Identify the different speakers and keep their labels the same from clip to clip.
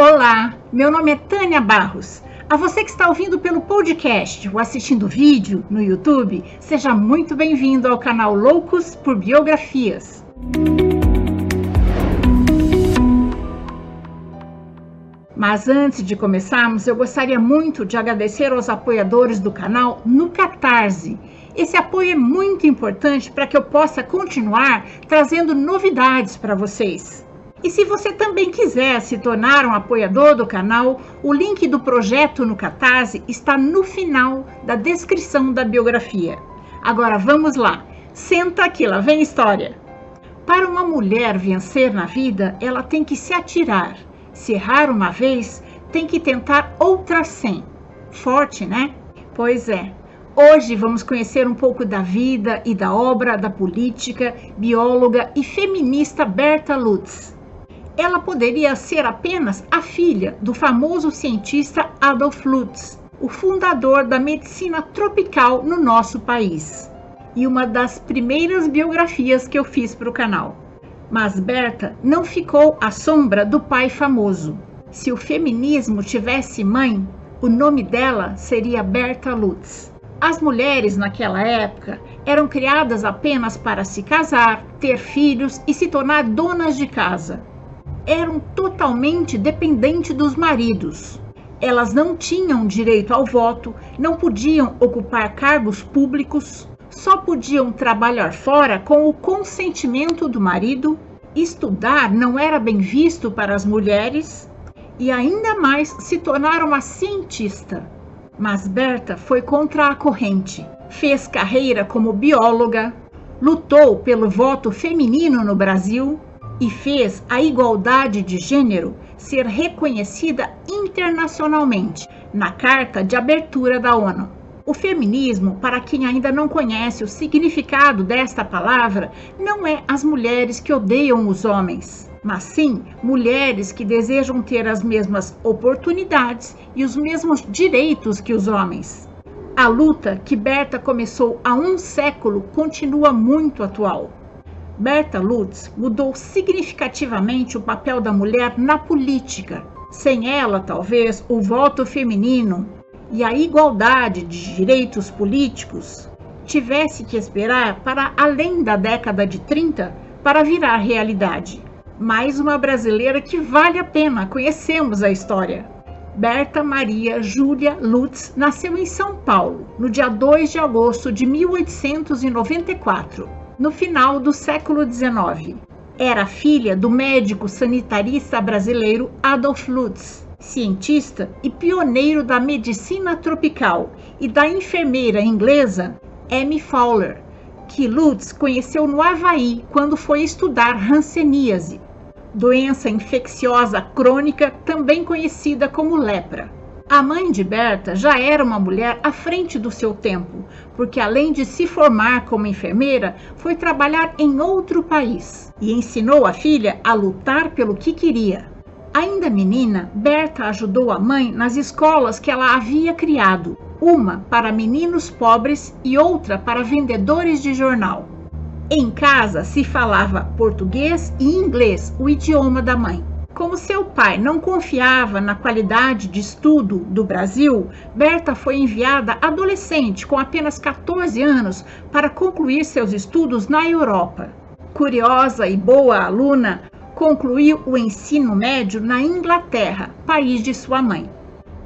Speaker 1: Olá, meu nome é Tânia Barros. A você que está ouvindo pelo podcast ou assistindo vídeo no YouTube, seja muito bem-vindo ao canal Loucos por Biografias. Mas antes de começarmos, eu gostaria muito de agradecer aos apoiadores do canal no Catarse. Esse apoio é muito importante para que eu possa continuar trazendo novidades para vocês. E se você também quiser se tornar um apoiador do canal, o link do projeto no Catarse está no final da descrição da biografia. Agora vamos lá, senta aqui, lá vem história. Para uma mulher vencer na vida, ela tem que se atirar. Se errar uma vez, tem que tentar outras cem. Forte, né? Pois é. Hoje vamos conhecer um pouco da vida e da obra da política, bióloga e feminista Berta Lutz ela poderia ser apenas a filha do famoso cientista Adolf Lutz, o fundador da medicina tropical no nosso país, e uma das primeiras biografias que eu fiz para o canal. Mas Berta não ficou à sombra do pai famoso. Se o feminismo tivesse mãe, o nome dela seria Berta Lutz. As mulheres naquela época eram criadas apenas para se casar, ter filhos e se tornar donas de casa eram totalmente dependentes dos maridos. Elas não tinham direito ao voto, não podiam ocupar cargos públicos, só podiam trabalhar fora com o consentimento do marido. Estudar não era bem visto para as mulheres e ainda mais se tornar uma cientista. Mas Berta foi contra a corrente. Fez carreira como bióloga, lutou pelo voto feminino no Brasil e fez a igualdade de gênero ser reconhecida internacionalmente na Carta de Abertura da ONU. O feminismo, para quem ainda não conhece o significado desta palavra, não é as mulheres que odeiam os homens, mas sim mulheres que desejam ter as mesmas oportunidades e os mesmos direitos que os homens. A luta que Berta começou há um século continua muito atual. Berta Lutz mudou significativamente o papel da mulher na política. Sem ela, talvez, o voto feminino e a igualdade de direitos políticos tivesse que esperar para além da década de 30 para virar realidade. Mais uma brasileira que vale a pena, conhecemos a história. Berta Maria Júlia Lutz nasceu em São Paulo, no dia 2 de agosto de 1894 no final do século XIX. Era filha do médico sanitarista brasileiro Adolf Lutz, cientista e pioneiro da medicina tropical, e da enfermeira inglesa Amy Fowler, que Lutz conheceu no Havaí quando foi estudar hanseníase, doença infecciosa crônica também conhecida como lepra. A mãe de Berta já era uma mulher à frente do seu tempo, porque além de se formar como enfermeira, foi trabalhar em outro país e ensinou a filha a lutar pelo que queria. Ainda menina, Berta ajudou a mãe nas escolas que ela havia criado, uma para meninos pobres e outra para vendedores de jornal. Em casa se falava português e inglês, o idioma da mãe. Como seu pai não confiava na qualidade de estudo do Brasil, Berta foi enviada adolescente, com apenas 14 anos, para concluir seus estudos na Europa. Curiosa e boa aluna, concluiu o ensino médio na Inglaterra, país de sua mãe,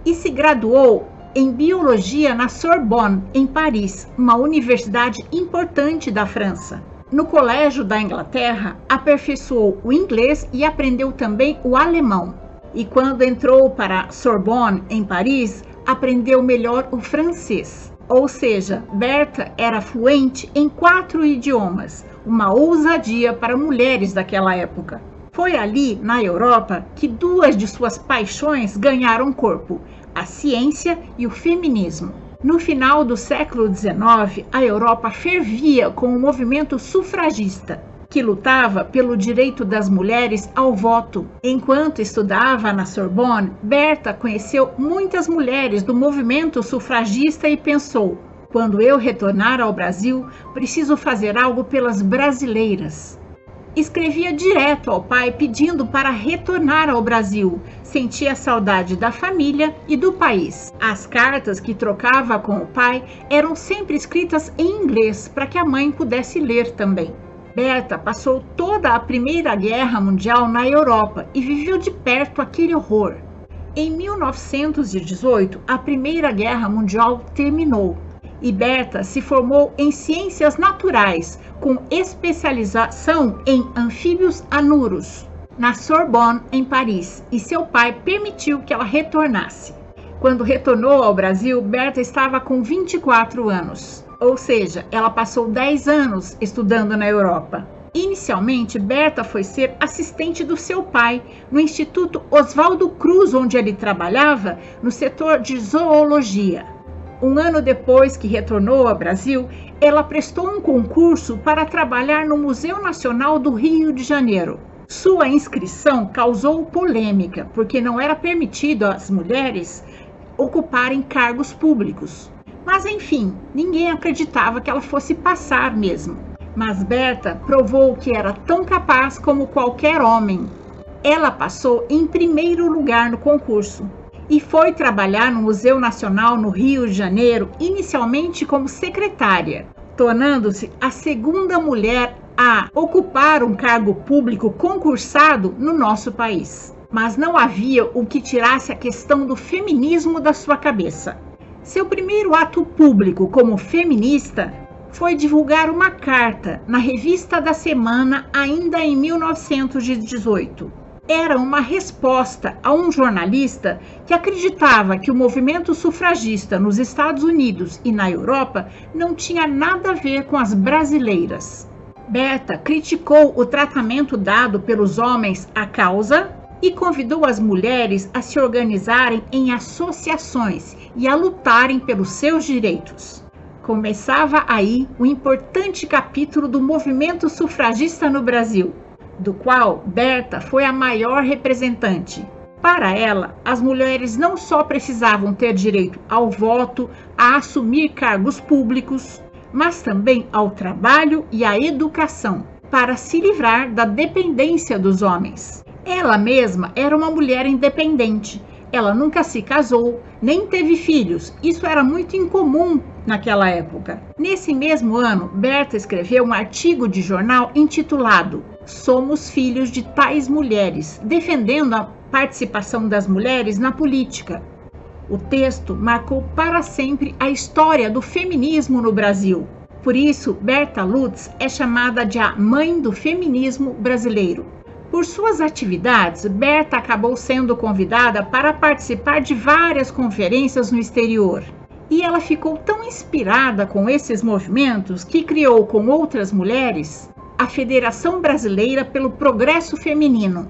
Speaker 1: e se graduou em biologia na Sorbonne, em Paris, uma universidade importante da França. No colégio da Inglaterra, aperfeiçoou o inglês e aprendeu também o alemão. E quando entrou para Sorbonne, em Paris, aprendeu melhor o francês. Ou seja, Berta era fluente em quatro idiomas, uma ousadia para mulheres daquela época. Foi ali, na Europa, que duas de suas paixões ganharam corpo: a ciência e o feminismo. No final do século XIX, a Europa fervia com o movimento sufragista, que lutava pelo direito das mulheres ao voto. Enquanto estudava na Sorbonne, Berta conheceu muitas mulheres do movimento sufragista e pensou: quando eu retornar ao Brasil, preciso fazer algo pelas brasileiras. Escrevia direto ao pai pedindo para retornar ao Brasil. Sentia saudade da família e do país. As cartas que trocava com o pai eram sempre escritas em inglês para que a mãe pudesse ler também. Berta passou toda a Primeira Guerra Mundial na Europa e viveu de perto aquele horror. Em 1918, a Primeira Guerra Mundial terminou e Berta se formou em Ciências Naturais, com especialização em anfíbios anuros, na Sorbonne, em Paris, e seu pai permitiu que ela retornasse. Quando retornou ao Brasil, Berta estava com 24 anos, ou seja, ela passou 10 anos estudando na Europa. Inicialmente, Berta foi ser assistente do seu pai no Instituto Oswaldo Cruz, onde ele trabalhava no setor de zoologia. Um ano depois que retornou ao Brasil, ela prestou um concurso para trabalhar no Museu Nacional do Rio de Janeiro. Sua inscrição causou polêmica, porque não era permitido às mulheres ocuparem cargos públicos. Mas enfim, ninguém acreditava que ela fosse passar mesmo. Mas Berta provou que era tão capaz como qualquer homem. Ela passou em primeiro lugar no concurso e foi trabalhar no Museu Nacional no Rio de Janeiro, inicialmente como secretária, tornando-se a segunda mulher a ocupar um cargo público concursado no nosso país. Mas não havia o que tirasse a questão do feminismo da sua cabeça. Seu primeiro ato público como feminista foi divulgar uma carta na Revista da Semana ainda em 1918. Era uma resposta a um jornalista que acreditava que o movimento sufragista nos Estados Unidos e na Europa não tinha nada a ver com as brasileiras. Berta criticou o tratamento dado pelos homens à causa e convidou as mulheres a se organizarem em associações e a lutarem pelos seus direitos. Começava aí o importante capítulo do movimento sufragista no Brasil, do qual Berta foi a maior representante. Para ela, as mulheres não só precisavam ter direito ao voto, a assumir cargos públicos, mas também ao trabalho e à educação, para se livrar da dependência dos homens. Ela mesma era uma mulher independente ela nunca se casou, nem teve filhos. Isso era muito incomum naquela época. Nesse mesmo ano, Berta escreveu um artigo de jornal intitulado Somos filhos de tais mulheres, defendendo a participação das mulheres na política. O texto marcou para sempre a história do feminismo no Brasil. Por isso, Berta Lutz é chamada de a mãe do feminismo brasileiro. Por suas atividades, Berta acabou sendo convidada para participar de várias conferências no exterior. E ela ficou tão inspirada com esses movimentos que criou com outras mulheres a Federação Brasileira pelo Progresso Feminino,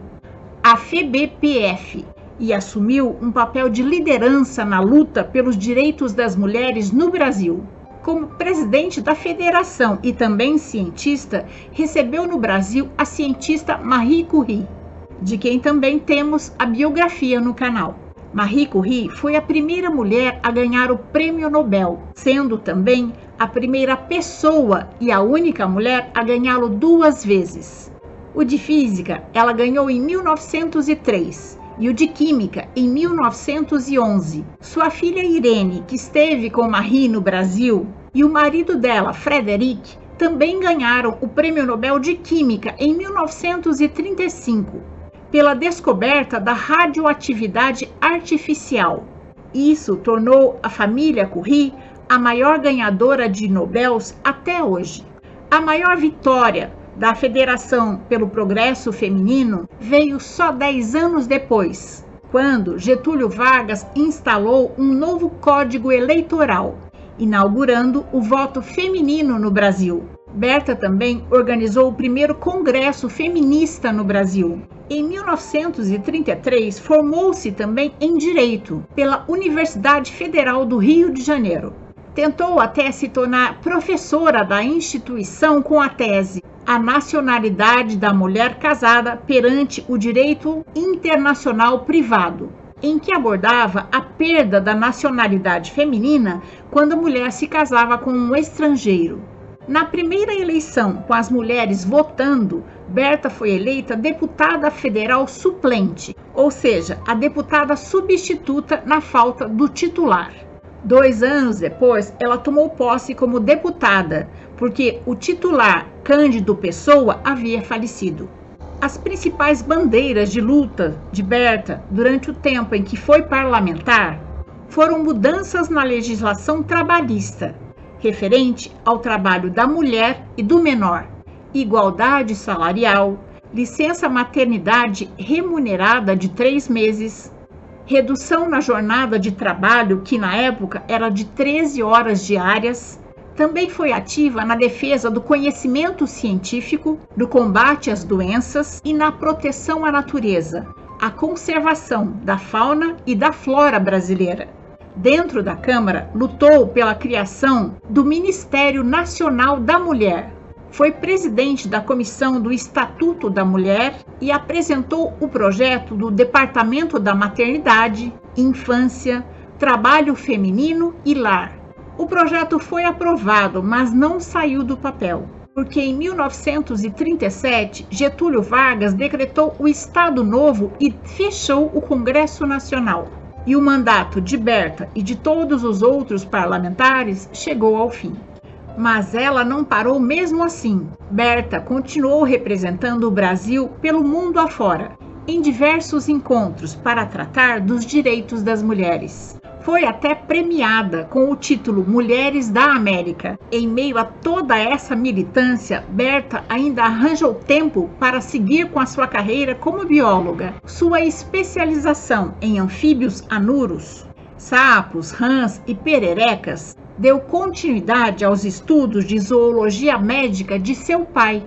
Speaker 1: a FEBPF, e assumiu um papel de liderança na luta pelos direitos das mulheres no Brasil como presidente da federação e também cientista, recebeu no Brasil a cientista Marie Curie, de quem também temos a biografia no canal. Marie Curie foi a primeira mulher a ganhar o Prêmio Nobel, sendo também a primeira pessoa e a única mulher a ganhá-lo duas vezes. O de física ela ganhou em 1903 e o de Química em 1911. Sua filha Irene, que esteve com Marie no Brasil, e o marido dela, Frederic, também ganharam o Prêmio Nobel de Química em 1935 pela descoberta da radioatividade artificial. Isso tornou a família Curie a maior ganhadora de Nobels até hoje. A maior vitória da Federação pelo Progresso Feminino veio só 10 anos depois, quando Getúlio Vargas instalou um novo código eleitoral, inaugurando o voto feminino no Brasil. Berta também organizou o primeiro congresso feminista no Brasil. Em 1933, formou-se também em Direito pela Universidade Federal do Rio de Janeiro. Tentou até se tornar professora da instituição com a tese a nacionalidade da mulher casada perante o direito internacional privado, em que abordava a perda da nacionalidade feminina quando a mulher se casava com um estrangeiro. Na primeira eleição, com as mulheres votando, Berta foi eleita deputada federal suplente, ou seja, a deputada substituta na falta do titular. Dois anos depois, ela tomou posse como deputada, porque o titular, Cândido Pessoa, havia falecido. As principais bandeiras de luta de Berta durante o tempo em que foi parlamentar foram mudanças na legislação trabalhista, referente ao trabalho da mulher e do menor, igualdade salarial, licença maternidade remunerada de três meses, redução na jornada de trabalho, que na época era de 13 horas diárias. Também foi ativa na defesa do conhecimento científico, do combate às doenças e na proteção à natureza, a conservação da fauna e da flora brasileira. Dentro da Câmara, lutou pela criação do Ministério Nacional da Mulher, foi presidente da Comissão do Estatuto da Mulher e apresentou o projeto do Departamento da Maternidade, Infância, Trabalho Feminino e Lar. O projeto foi aprovado, mas não saiu do papel, porque em 1937 Getúlio Vargas decretou o Estado Novo e fechou o Congresso Nacional. E o mandato de Berta e de todos os outros parlamentares chegou ao fim. Mas ela não parou mesmo assim. Berta continuou representando o Brasil pelo mundo afora, em diversos encontros para tratar dos direitos das mulheres. Foi até premiada com o título Mulheres da América. Em meio a toda essa militância, Berta ainda arranjou tempo para seguir com a sua carreira como bióloga. Sua especialização em anfíbios anuros, sapos, rãs e pererecas deu continuidade aos estudos de zoologia médica de seu pai.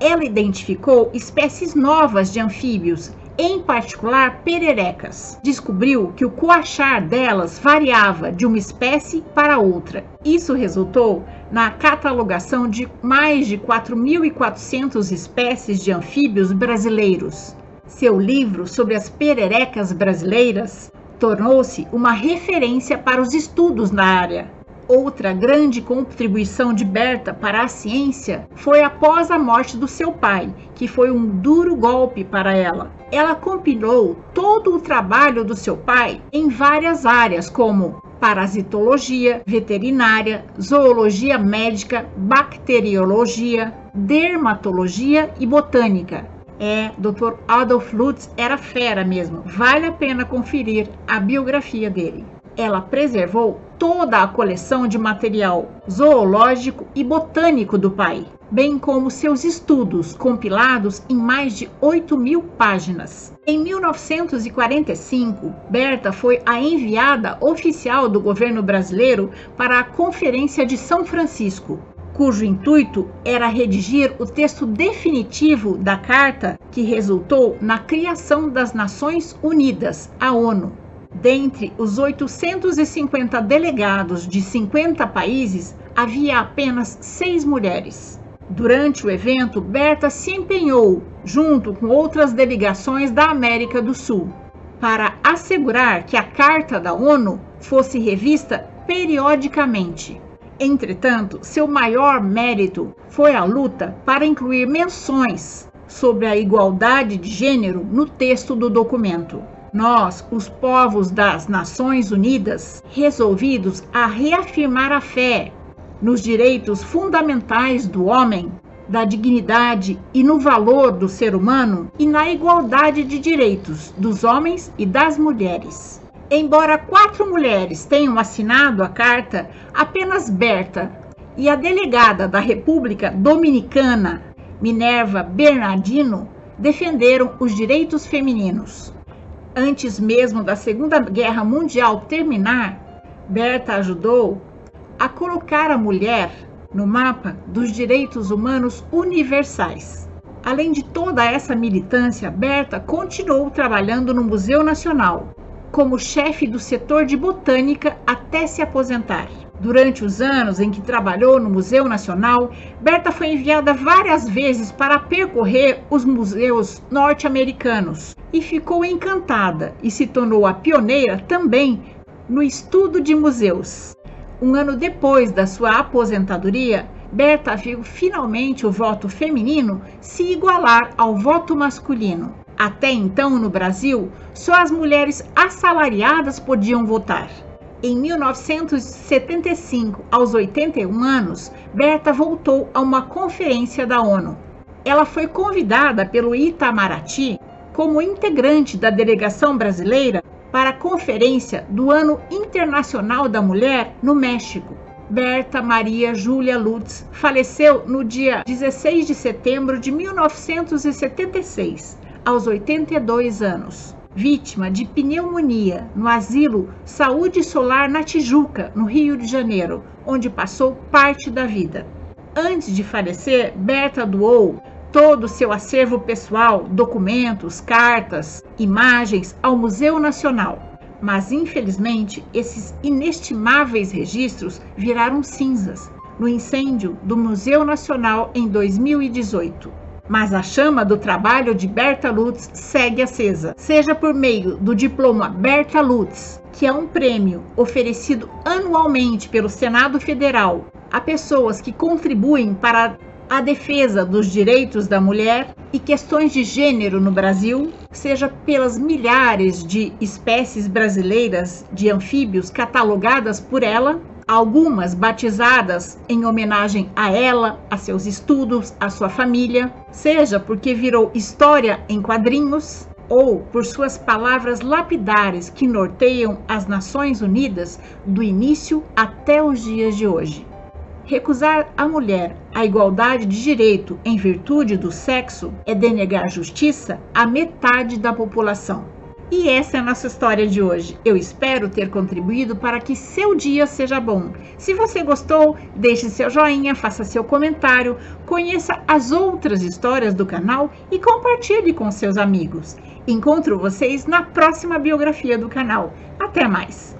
Speaker 1: Ela identificou espécies novas de anfíbios, em particular pererecas. Descobriu que o coachar delas variava de uma espécie para outra. Isso resultou na catalogação de mais de 4.400 espécies de anfíbios brasileiros. Seu livro sobre as pererecas brasileiras tornou-se uma referência para os estudos na área. Outra grande contribuição de Berta para a ciência foi após a morte do seu pai, que foi um duro golpe para ela. Ela compilou todo o trabalho do seu pai em várias áreas, como parasitologia, veterinária, zoologia médica, bacteriologia, dermatologia e botânica. É, Dr. Adolf Lutz era fera mesmo. Vale a pena conferir a biografia dele ela preservou toda a coleção de material zoológico e botânico do pai, bem como seus estudos compilados em mais de 8 mil páginas. Em 1945, Berta foi a enviada oficial do governo brasileiro para a Conferência de São Francisco, cujo intuito era redigir o texto definitivo da carta que resultou na criação das Nações Unidas, a ONU. Dentre os 850 delegados de 50 países, havia apenas seis mulheres. Durante o evento, Berta se empenhou, junto com outras delegações da América do Sul, para assegurar que a Carta da ONU fosse revista periodicamente. Entretanto, seu maior mérito foi a luta para incluir menções sobre a igualdade de gênero no texto do documento. Nós, os povos das Nações Unidas, resolvidos a reafirmar a fé nos direitos fundamentais do homem, da dignidade e no valor do ser humano e na igualdade de direitos dos homens e das mulheres. Embora quatro mulheres tenham assinado a carta, apenas Berta e a delegada da República Dominicana, Minerva Bernardino, defenderam os direitos femininos. Antes mesmo da Segunda Guerra Mundial terminar, Berta ajudou a colocar a mulher no mapa dos direitos humanos universais. Além de toda essa militância, Berta continuou trabalhando no Museu Nacional como chefe do setor de botânica até se aposentar. Durante os anos em que trabalhou no Museu Nacional, Berta foi enviada várias vezes para percorrer os museus norte-americanos e ficou encantada e se tornou a pioneira também no estudo de museus. Um ano depois da sua aposentadoria, Berta viu finalmente o voto feminino se igualar ao voto masculino. Até então, no Brasil, só as mulheres assalariadas podiam votar. Em 1975, aos 81 anos, Berta voltou a uma conferência da ONU. Ela foi convidada pelo Itamaraty como integrante da delegação brasileira para a Conferência do Ano Internacional da Mulher no México. Berta Maria Júlia Lutz faleceu no dia 16 de setembro de 1976, aos 82 anos vítima de pneumonia no asilo Saúde Solar na Tijuca, no Rio de Janeiro, onde passou parte da vida. Antes de falecer, Berta doou todo o seu acervo pessoal, documentos, cartas, imagens ao Museu Nacional. Mas infelizmente, esses inestimáveis registros viraram cinzas no incêndio do Museu Nacional em 2018. Mas a chama do trabalho de Berta Lutz segue acesa, seja por meio do diploma Berta Lutz, que é um prêmio oferecido anualmente pelo Senado Federal a pessoas que contribuem para a defesa dos direitos da mulher e questões de gênero no Brasil, seja pelas milhares de espécies brasileiras de anfíbios catalogadas por ela, algumas batizadas em homenagem a ela, a seus estudos, a sua família, seja porque virou história em quadrinhos ou por suas palavras lapidares que norteiam as Nações Unidas do início até os dias de hoje. Recusar à mulher a igualdade de direito em virtude do sexo é denegar justiça à metade da população. E essa é a nossa história de hoje. Eu espero ter contribuído para que seu dia seja bom. Se você gostou, deixe seu joinha, faça seu comentário, conheça as outras histórias do canal e compartilhe com seus amigos. Encontro vocês na próxima biografia do canal. Até mais!